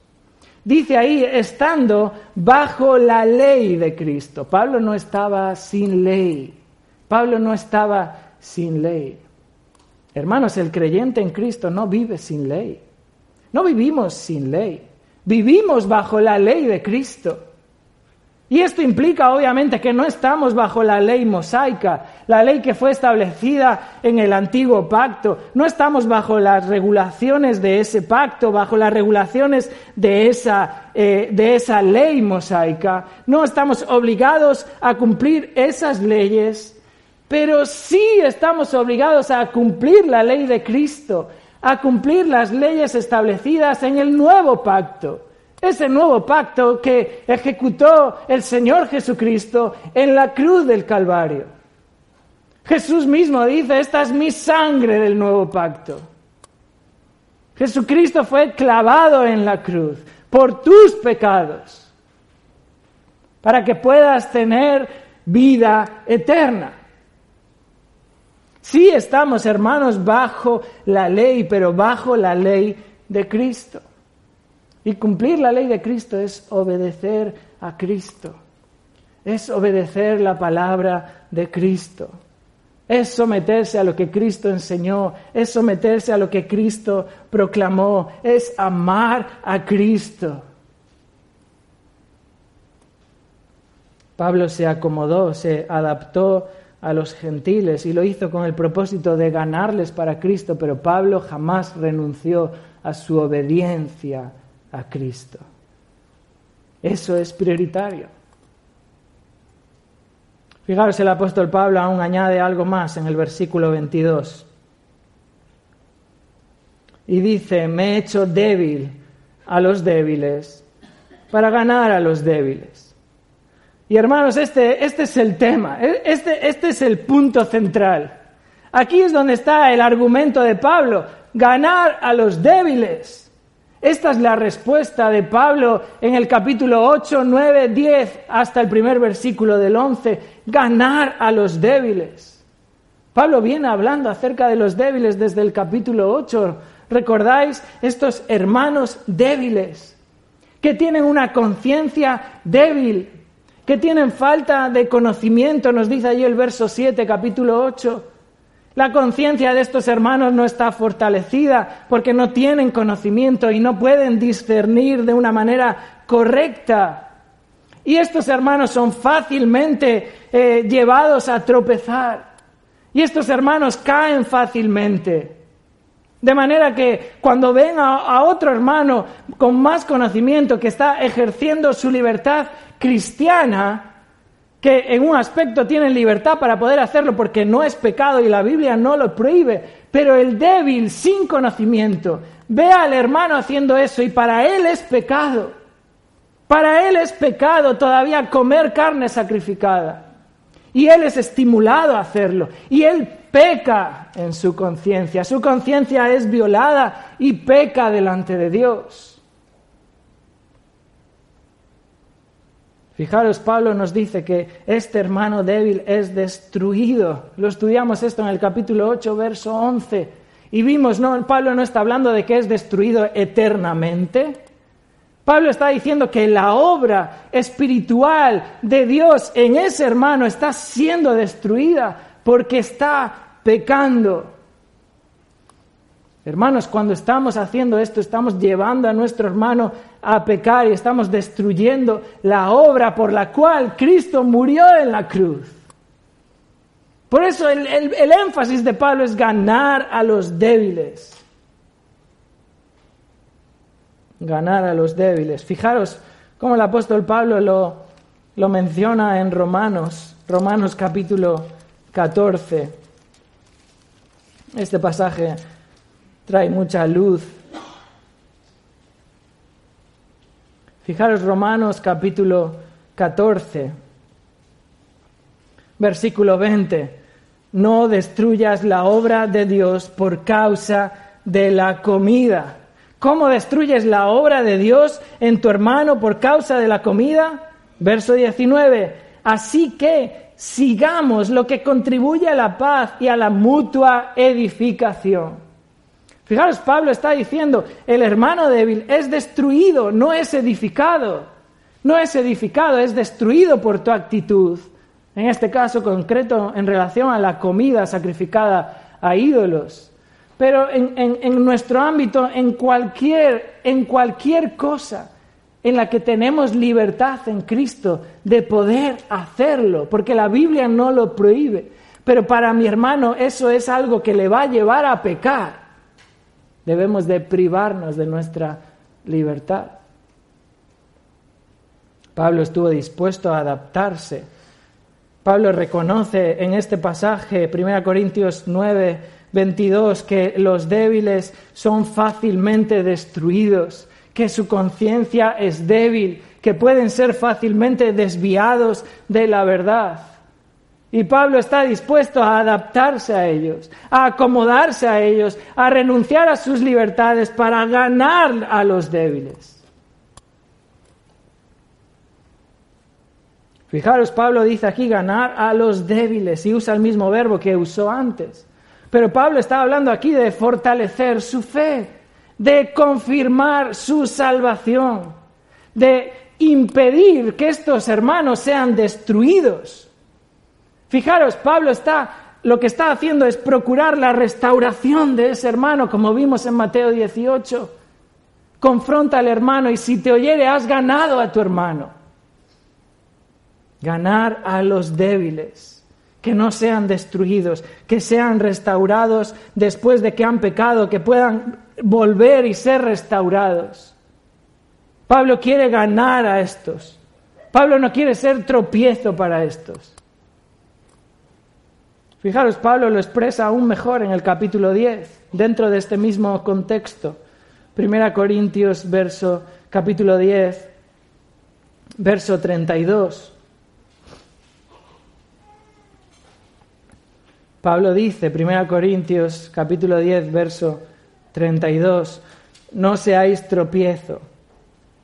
Dice ahí, estando bajo la ley de Cristo. Pablo no estaba sin ley. Pablo no estaba sin ley. Hermanos, el creyente en Cristo no vive sin ley. No vivimos sin ley. Vivimos bajo la ley de Cristo. Y esto implica obviamente que no estamos bajo la ley mosaica, la ley que fue establecida en el antiguo pacto. No estamos bajo las regulaciones de ese pacto, bajo las regulaciones de esa, eh, de esa ley mosaica. No estamos obligados a cumplir esas leyes pero sí estamos obligados a cumplir la ley de Cristo, a cumplir las leyes establecidas en el nuevo pacto. Ese nuevo pacto que ejecutó el Señor Jesucristo en la cruz del Calvario. Jesús mismo dice, esta es mi sangre del nuevo pacto. Jesucristo fue clavado en la cruz por tus pecados, para que puedas tener vida eterna. Sí estamos, hermanos, bajo la ley, pero bajo la ley de Cristo. Y cumplir la ley de Cristo es obedecer a Cristo. Es obedecer la palabra de Cristo. Es someterse a lo que Cristo enseñó, es someterse a lo que Cristo proclamó, es amar a Cristo. Pablo se acomodó, se adaptó a los gentiles y lo hizo con el propósito de ganarles para Cristo, pero Pablo jamás renunció a su obediencia a Cristo. Eso es prioritario. Fijaros, el apóstol Pablo aún añade algo más en el versículo 22. Y dice, me he hecho débil a los débiles para ganar a los débiles. Y hermanos, este, este es el tema, e, este, este es el punto central. Aquí es donde está el argumento de Pablo, ganar a los débiles. Esta es la respuesta de Pablo en el capítulo 8, 9, 10 hasta el primer versículo del 11, ganar a los débiles. Pablo viene hablando acerca de los débiles desde el capítulo 8. ¿Recordáis estos hermanos débiles que tienen una conciencia débil, que tienen falta de conocimiento, nos dice allí el verso 7, capítulo 8. La conciencia de estos hermanos no está fortalecida porque no tienen conocimiento y no pueden discernir de una manera correcta. Y estos hermanos son fácilmente eh, llevados a tropezar. Y estos hermanos caen fácilmente. De manera que cuando ven a, otro hermano con más conocimiento que está ejerciendo su libertad cristiana, que en un aspecto tienen libertad para poder hacerlo porque no es pecado y la Biblia no lo prohíbe, pero el débil sin conocimiento ve al hermano haciendo eso y para él es pecado. Para él es pecado todavía comer carne sacrificada. Y él es estimulado a hacerlo. Y él peca en su conciencia. Su conciencia es violada y peca delante de Dios. Fijaros, Pablo nos dice que este hermano débil es destruido. Lo estudiamos esto en el capítulo 8, verso 11. Y vimos, no, Pablo no está hablando de que es destruido eternamente. Pablo está diciendo que la obra espiritual de Dios en ese hermano está siendo destruida porque está pecando. Hermanos, cuando estamos haciendo esto, estamos llevando a nuestro hermano a pecar y estamos destruyendo la obra por la cual Cristo murió en la cruz. Por eso el, énfasis de Pablo es ganar a los débiles. Ganar a los débiles. Fijaros cómo el apóstol Pablo lo, lo menciona en Romanos, Romanos capítulo 14. Este pasaje trae mucha luz. Fijaros Romanos capítulo 14, versículo 20. No destruyas la obra de Dios por causa de la comida. ¿Cómo destruyes la obra de Dios en tu hermano por causa de la comida? Verso 19. Así que sigamos lo que contribuye a la paz y a la mutua edificación. Fijaros, Pablo está diciendo, el hermano débil es destruido, no es edificado. No es edificado, es destruido por tu actitud. En este caso concreto, en relación a la comida sacrificada a ídolos. Pero en, nuestro ámbito, en cualquier, en cualquier cosa en la que tenemos libertad en Cristo de poder hacerlo, porque la Biblia no lo prohíbe. Pero para mi hermano eso es algo que le va a llevar a pecar debemos de privarnos de nuestra libertad. Pablo estuvo dispuesto a adaptarse. Pablo reconoce en este pasaje, 1 Corintios 9, 22, que los débiles son fácilmente destruidos, que su conciencia es débil, que pueden ser fácilmente desviados de la verdad. Y Pablo está dispuesto a adaptarse a ellos, a acomodarse a ellos, a renunciar a sus libertades para ganar a los débiles. Fijaros, Pablo dice aquí ganar a los débiles y usa el mismo verbo que usó antes. Pero Pablo está hablando aquí de fortalecer su fe, de confirmar su salvación, de impedir que estos hermanos sean destruidos. Fijaros, Pablo está, lo que está haciendo es procurar la restauración de ese hermano, como vimos en Mateo 18. Confronta al hermano y si te oyere, has ganado a tu hermano. Ganar a los débiles, que no sean destruidos, que sean restaurados después de que han pecado, que puedan volver y ser restaurados. Pablo quiere ganar a estos. Pablo no quiere ser tropiezo para estos. Fijaros, Pablo lo expresa aún mejor en el capítulo 10, dentro de este mismo contexto. Primera Corintios, verso, capítulo 10, verso 32. Pablo dice, Primera Corintios, capítulo 10, verso 32, no seáis tropiezo.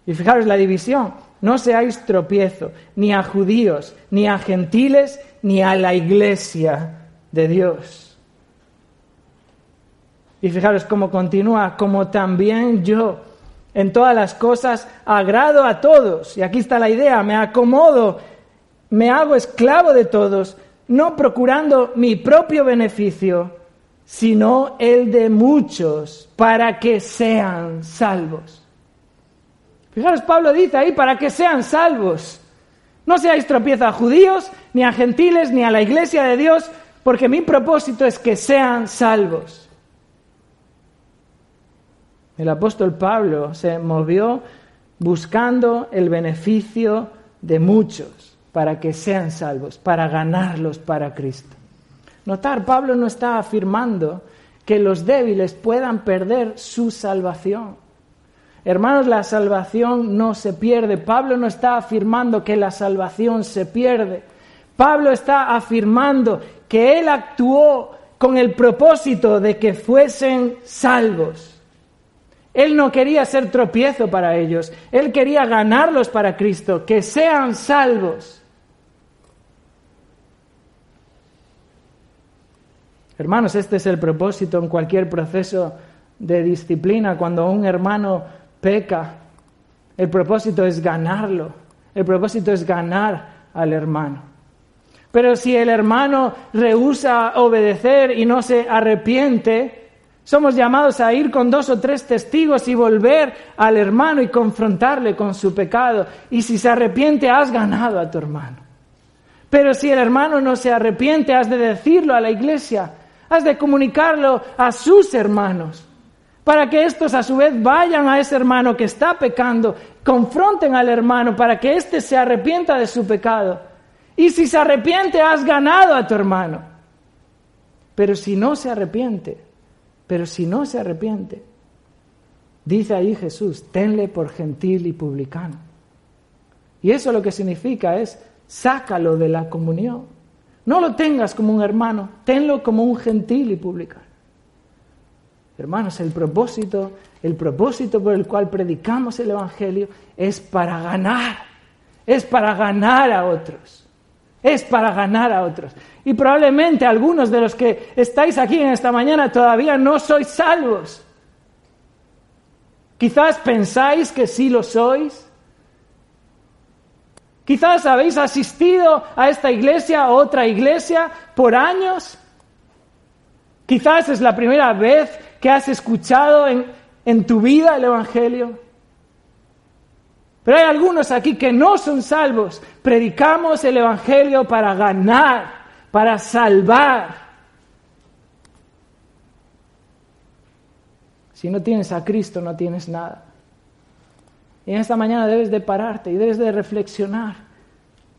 Y fijaros la división, no seáis tropiezo, ni a judíos, ni a gentiles, ni a la iglesia de Dios. Y fijaros cómo continúa, como también yo en todas las cosas agrado a todos. Y aquí está la idea, me acomodo, me hago esclavo de todos, no procurando mi propio beneficio, sino el de muchos, para que sean salvos. Fijaros, Pablo dice ahí, para que sean salvos. No seáis tropiezo a judíos, ni a gentiles, ni a la iglesia de Dios, porque mi propósito es que sean salvos. El apóstol Pablo se movió buscando el beneficio de muchos para que sean salvos, para ganarlos para Cristo. Notar, Pablo no está afirmando que los débiles puedan perder su salvación. Hermanos, la salvación no se pierde. Pablo no está afirmando que la salvación se pierde. Pablo está afirmando que Él actuó con el propósito de que fuesen salvos. Él no quería ser tropiezo para ellos, Él quería ganarlos para Cristo, que sean salvos. Hermanos, este es el propósito en cualquier proceso de disciplina. Cuando un hermano peca, el propósito es ganarlo. El propósito es ganar al hermano. Pero si el hermano rehúsa obedecer y no se arrepiente, Somos llamados a ir con dos o tres testigos y volver al hermano y confrontarle con su pecado. Y si se arrepiente, has ganado a tu hermano. Pero si el hermano no se arrepiente, has de decirlo a la iglesia, has de comunicarlo a sus hermanos, para que estos a su vez vayan a ese hermano que está pecando, confronten al hermano para que éste se arrepienta de su pecado. Y si se arrepiente, has ganado a tu hermano. Pero si no se arrepiente, pero si no se arrepiente, dice ahí Jesús, tenle por gentil y publicano. Y eso lo que significa es, sácalo de la comunión. No lo tengas como un hermano, tenlo como un gentil y publicano. Hermanos, el propósito, el propósito por el cual predicamos el Evangelio es para ganar, es para ganar a otros, es para ganar a otros. Y probablemente algunos de los que estáis aquí en esta mañana todavía no sois salvos. Quizás pensáis que sí lo sois. Quizás habéis asistido a esta iglesia, a otra iglesia, por años. Quizás es la primera vez que has escuchado en, en tu vida el Evangelio. Pero hay algunos aquí que no son salvos. Predicamos el Evangelio para ganar para salvar. Si no tienes a Cristo, no tienes nada. Y en esta mañana debes de pararte y debes de reflexionar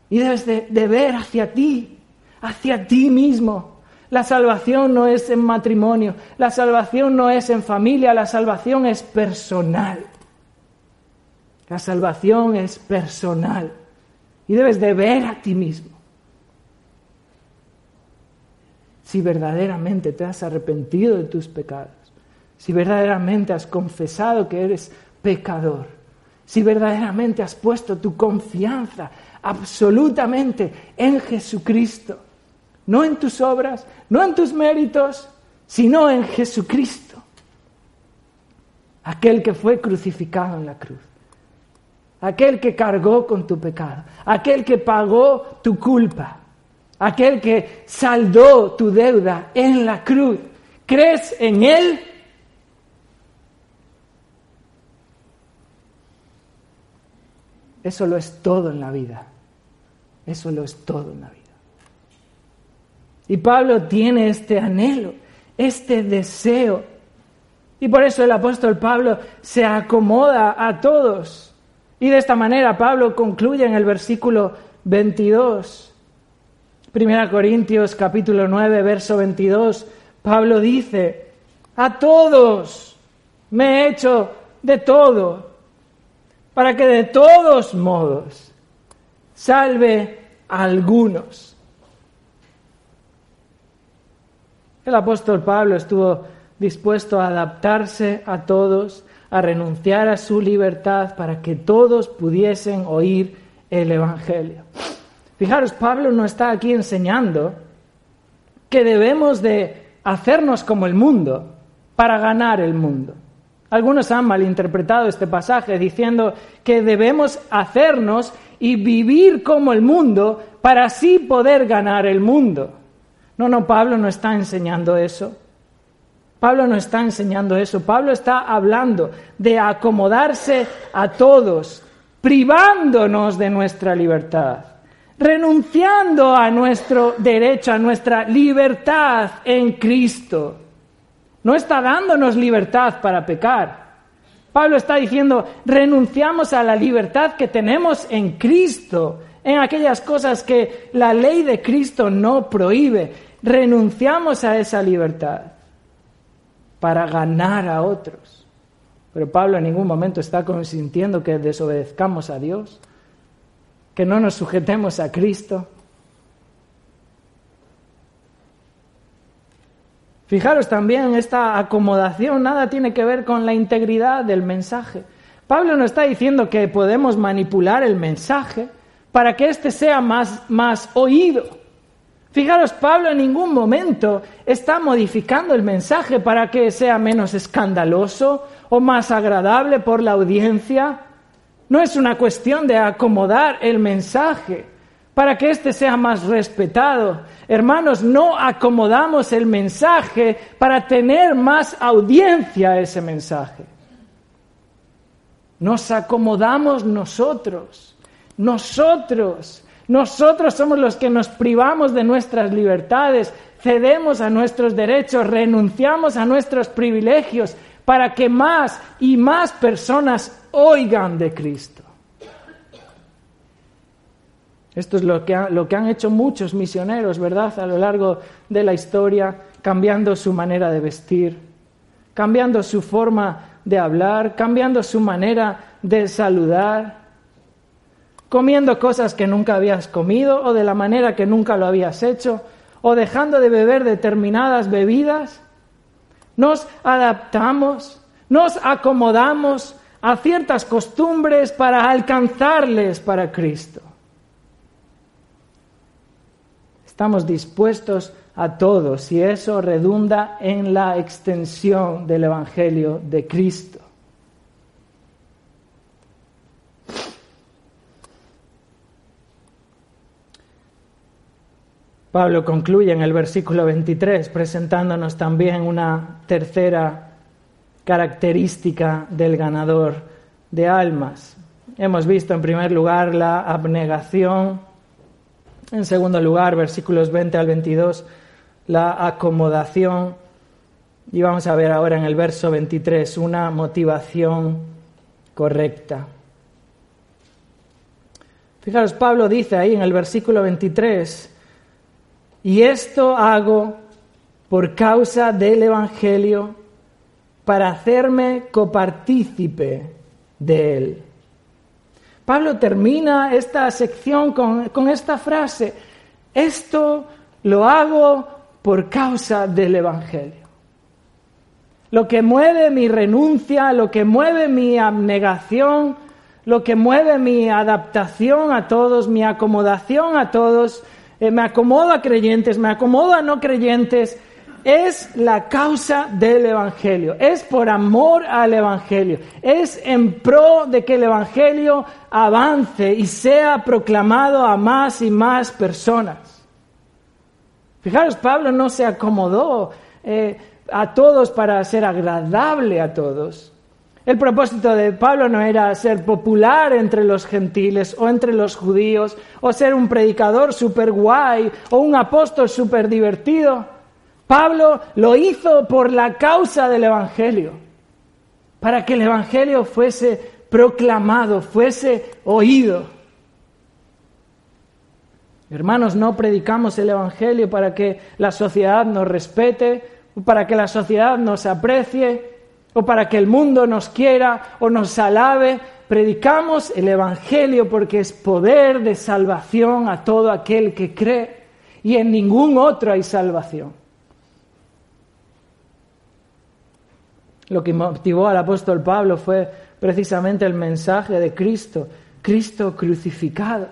y debes de, de ver hacia ti, hacia ti mismo. La salvación no es en matrimonio, la salvación no es en familia, la salvación es personal. La salvación es personal. Y debes de ver a ti mismo. si verdaderamente te has arrepentido de tus pecados, si verdaderamente has confesado que eres pecador, si verdaderamente has puesto tu confianza absolutamente en Jesucristo, no en tus obras, no en tus méritos, sino en Jesucristo, aquel que fue crucificado en la cruz, aquel que cargó con tu pecado, aquel que pagó tu culpa aquel que saldó tu deuda en la cruz. ¿Crees en Él? Eso lo es todo en la vida. Eso lo es todo en la vida. Y Pablo tiene este anhelo, este deseo. Y por eso el apóstol Pablo se acomoda a todos. Y de esta manera Pablo concluye en el versículo 22. Primera Corintios capítulo 9, verso 22, Pablo dice, a todos me he hecho de todo, para que de todos modos salve a algunos. El apóstol Pablo estuvo dispuesto a adaptarse a todos, a renunciar a su libertad para que todos pudiesen oír el Evangelio. Fijaros, Pablo no está aquí enseñando que debemos de hacernos como el mundo para ganar el mundo. Algunos han malinterpretado este pasaje diciendo que debemos hacernos y vivir como el mundo para así poder ganar el mundo. No, no, Pablo no está enseñando eso. Pablo no está enseñando eso. Pablo está hablando de acomodarse a todos, privándonos de nuestra libertad renunciando a nuestro derecho, a nuestra libertad en Cristo. No está dándonos libertad para pecar. Pablo está diciendo, renunciamos a la libertad que tenemos en Cristo, en aquellas cosas que la ley de Cristo no prohíbe. Renunciamos a esa libertad para ganar a otros. Pero Pablo en ningún momento está consintiendo que desobedezcamos a Dios que no nos sujetemos a Cristo. Fijaros también, esta acomodación nada tiene que ver con la integridad del mensaje. Pablo no está diciendo que podemos manipular el mensaje para que éste sea más, más oído. Fijaros, Pablo en ningún momento está modificando el mensaje para que sea menos escandaloso o más agradable por la audiencia. No es una cuestión de acomodar el mensaje para que éste sea más respetado. Hermanos, no acomodamos el mensaje para tener más audiencia a ese mensaje. Nos acomodamos nosotros, nosotros, nosotros somos los que nos privamos de nuestras libertades, cedemos a nuestros derechos, renunciamos a nuestros privilegios para que más y más personas oigan de Cristo. Esto es lo que, lo que han hecho muchos misioneros, ¿verdad? A lo largo de la historia, cambiando su manera de vestir, cambiando su forma de hablar, cambiando su manera de saludar, comiendo cosas que nunca habías comido o de la manera que nunca lo habías hecho, o dejando de beber determinadas bebidas. Nos adaptamos, nos acomodamos a ciertas costumbres para alcanzarles para Cristo. Estamos dispuestos a todo si eso redunda en la extensión del Evangelio de Cristo. Pablo concluye en el versículo 23 presentándonos también una tercera característica del ganador de almas. Hemos visto en primer lugar la abnegación, en segundo lugar, versículos 20 al 22, la acomodación. Y vamos a ver ahora en el verso 23 una motivación correcta. Fijaros, Pablo dice ahí en el versículo 23, y esto hago por causa del Evangelio para hacerme copartícipe de él. Pablo termina esta sección con, esta frase, esto lo hago por causa del Evangelio. Lo que mueve mi renuncia, lo que mueve mi abnegación, lo que mueve mi adaptación a todos, mi acomodación a todos, eh, me acomodo a creyentes, me acomodo a no creyentes, es la causa del Evangelio, es por amor al Evangelio, es en pro de que el Evangelio avance y sea proclamado a más y más personas. Fijaros, Pablo no se acomodó eh, a todos para ser agradable a todos. El propósito de Pablo no era ser popular entre los gentiles o entre los judíos, o ser un predicador super guay o un apóstol súper divertido. Pablo lo hizo por la causa del Evangelio, para que el Evangelio fuese proclamado, fuese oído. Hermanos, no predicamos el Evangelio para que la sociedad nos respete, para que la sociedad nos aprecie, o para que el mundo nos quiera o nos alabe. Predicamos el Evangelio porque es poder de salvación a todo aquel que cree y en ningún otro hay salvación. Lo que motivó al apóstol Pablo fue precisamente el mensaje de Cristo, Cristo crucificado.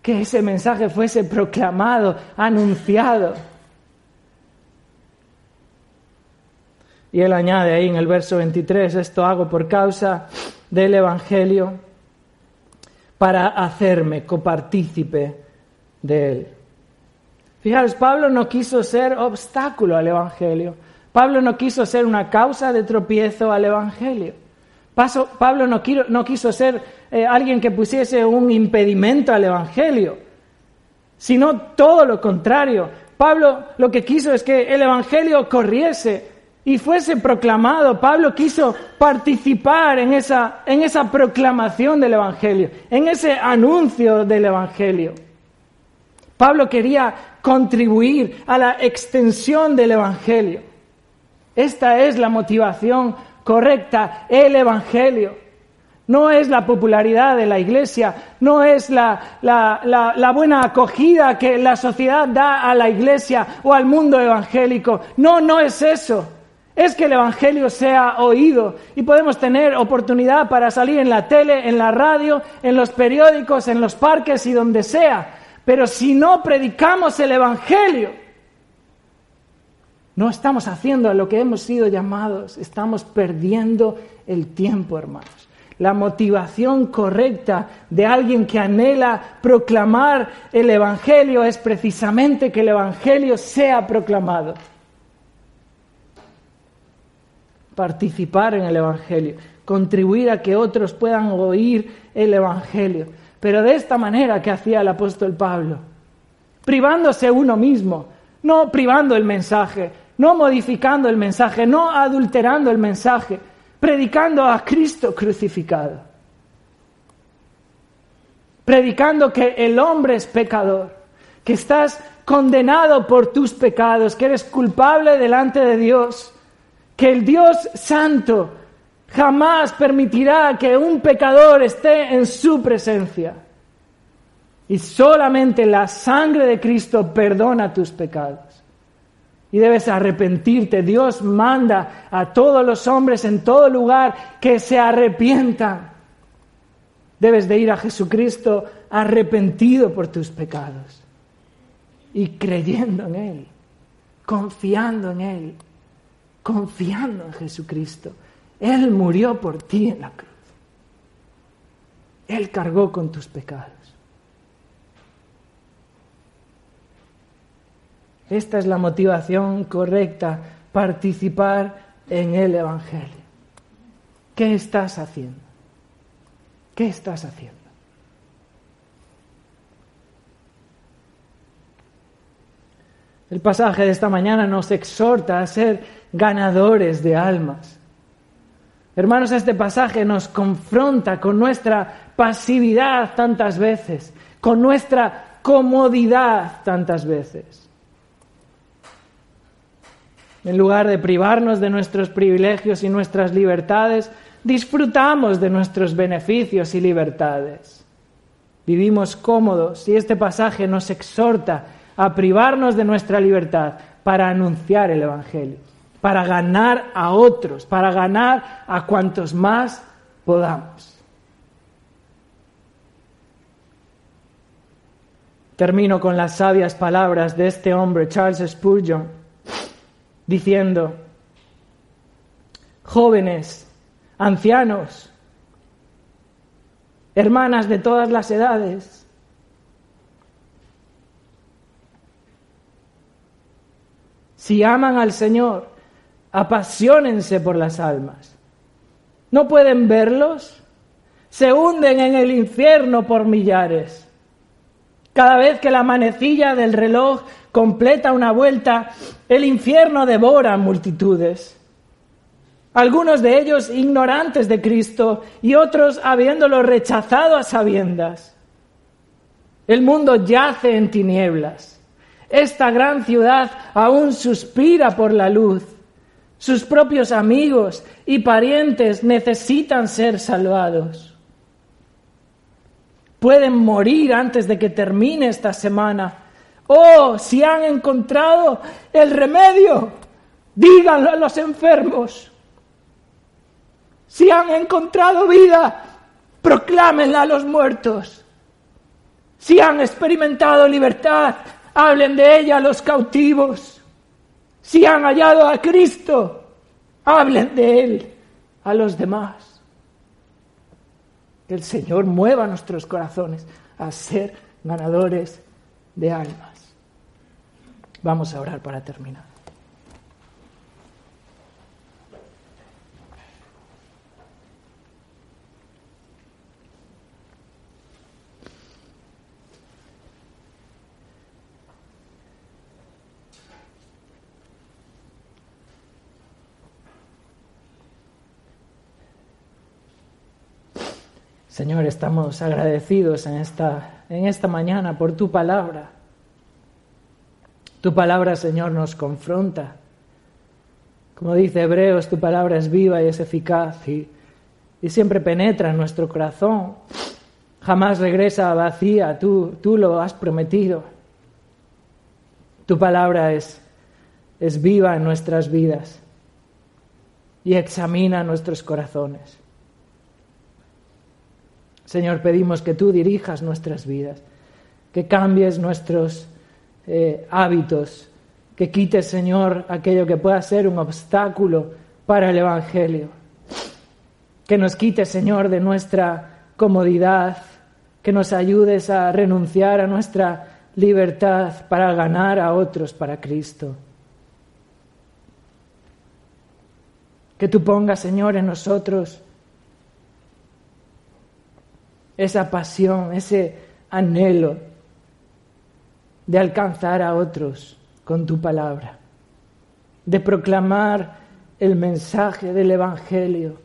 Que ese mensaje fuese proclamado, anunciado. Y él añade ahí en el verso 23, esto hago por causa del Evangelio para hacerme copartícipe de él. Fijaros, Pablo no quiso ser obstáculo al Evangelio. Pablo no quiso ser una causa de tropiezo al Evangelio. Pablo no, quiso ser eh, alguien que pusiese un impedimento al Evangelio, sino todo lo contrario. Pablo lo que quiso es que el Evangelio corriese y fuese proclamado. Pablo quiso participar en esa, en esa proclamación del Evangelio, en ese anuncio del Evangelio. Pablo quería contribuir a la extensión del Evangelio. Esta es la motivación correcta, el Evangelio. No es la popularidad de la iglesia, no es la, la, buena acogida que la sociedad da a la iglesia o al mundo evangélico. No, no es eso. Es que el Evangelio sea oído y podemos tener oportunidad para salir en la tele, en la radio, en los periódicos, en los parques y donde sea. Pero si no predicamos el Evangelio, no estamos haciendo a lo que hemos sido llamados, estamos perdiendo el tiempo, hermanos. la motivación correcta de alguien que anhela proclamar el Evangelio es precisamente que el Evangelio sea proclamado. Participar en el Evangelio, contribuir a que otros puedan oír el Evangelio. Pero de esta manera que hacía el apóstol Pablo, privándose uno mismo, no privando el mensaje, no modificando el mensaje, no adulterando el mensaje, predicando a Cristo crucificado, predicando que el hombre es pecador, que estás condenado por tus pecados, que eres culpable delante de Dios, que el Dios santo jamás permitirá que un pecador esté en su presencia. Y solamente la sangre de Cristo perdona tus pecados y debes arrepentirte. Dios manda a todos los hombres en todo lugar que se arrepientan. Debes de ir a Jesucristo arrepentido por tus pecados y creyendo en Él, confiando en Él, confiando en Jesucristo. Él murió por ti en la cruz. Él cargó con tus pecados. Esta es la motivación correcta, participar en el Evangelio. ¿Qué estás haciendo? ¿Qué estás haciendo? El pasaje de esta mañana nos exhorta a ser ganadores de almas. Hermanos, este pasaje nos confronta con nuestra pasividad tantas veces, con nuestra comodidad tantas veces. En lugar de privarnos de nuestros privilegios y nuestras libertades, disfrutamos de nuestros beneficios y libertades. Vivimos cómodos y este pasaje nos exhorta a privarnos de nuestra libertad para anunciar el Evangelio, para ganar a otros, para ganar a cuantos más podamos. Termino con las sabias palabras de este hombre, Charles Spurgeon diciendo, jóvenes, ancianos, hermanas de todas las edades, si aman al Señor, apasionense por las almas. ¿No pueden verlos? Se hunden en el infierno por millares. Cada vez que la manecilla del reloj completa una vuelta, el infierno devora multitudes. Algunos de ellos ignorantes de Cristo y otros habiéndolo rechazado a sabiendas. El mundo yace en tinieblas. Esta gran ciudad aún suspira por la luz. Sus propios amigos y parientes necesitan ser salvados pueden morir antes de que termine esta semana. Oh, si han encontrado el remedio, díganlo a los enfermos. Si han encontrado vida, proclámenla a los muertos. Si han experimentado libertad, hablen de ella los cautivos. Si han hallado a Cristo, hablen de Él a los demás. Que el Señor mueva nuestros corazones a ser ganadores de almas. Vamos a orar para terminar. Señor, estamos agradecidos en esta, en esta mañana por tu palabra. Tu palabra, Señor, nos confronta. Como dice Hebreos, tu palabra es viva y es eficaz y, y siempre penetra en nuestro corazón. Jamás regresa vacía, tú, tú lo has prometido. Tu palabra es, es viva en nuestras vidas y examina nuestros corazones. Señor, pedimos que tú dirijas nuestras vidas, que cambies nuestros eh, hábitos, que quites, Señor, aquello que pueda ser un obstáculo para el Evangelio. que nos quites, Señor, de nuestra comodidad, que nos ayudes a renunciar a nuestra libertad para ganar a otros para Cristo. Que tú pongas, Señor, en nosotros esa pasión, ese anhelo de alcanzar a otros con tu palabra, de proclamar el mensaje del Evangelio,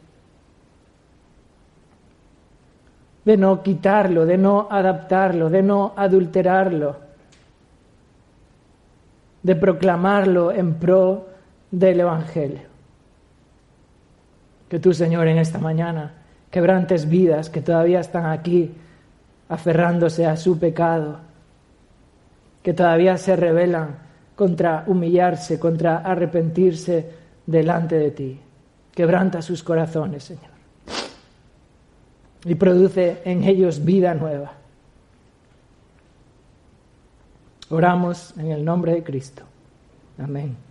de no quitarlo, de no adaptarlo, de no adulterarlo, de proclamarlo en pro del Evangelio. Que tú, Señor, en esta mañana quebrantes vidas que todavía están aquí aferrándose a su pecado, que todavía se rebelan contra humillarse, contra arrepentirse delante de ti. Quebranta sus corazones, Señor. Y produce en ellos vida nueva. Oramos en el nombre de Cristo. Amén.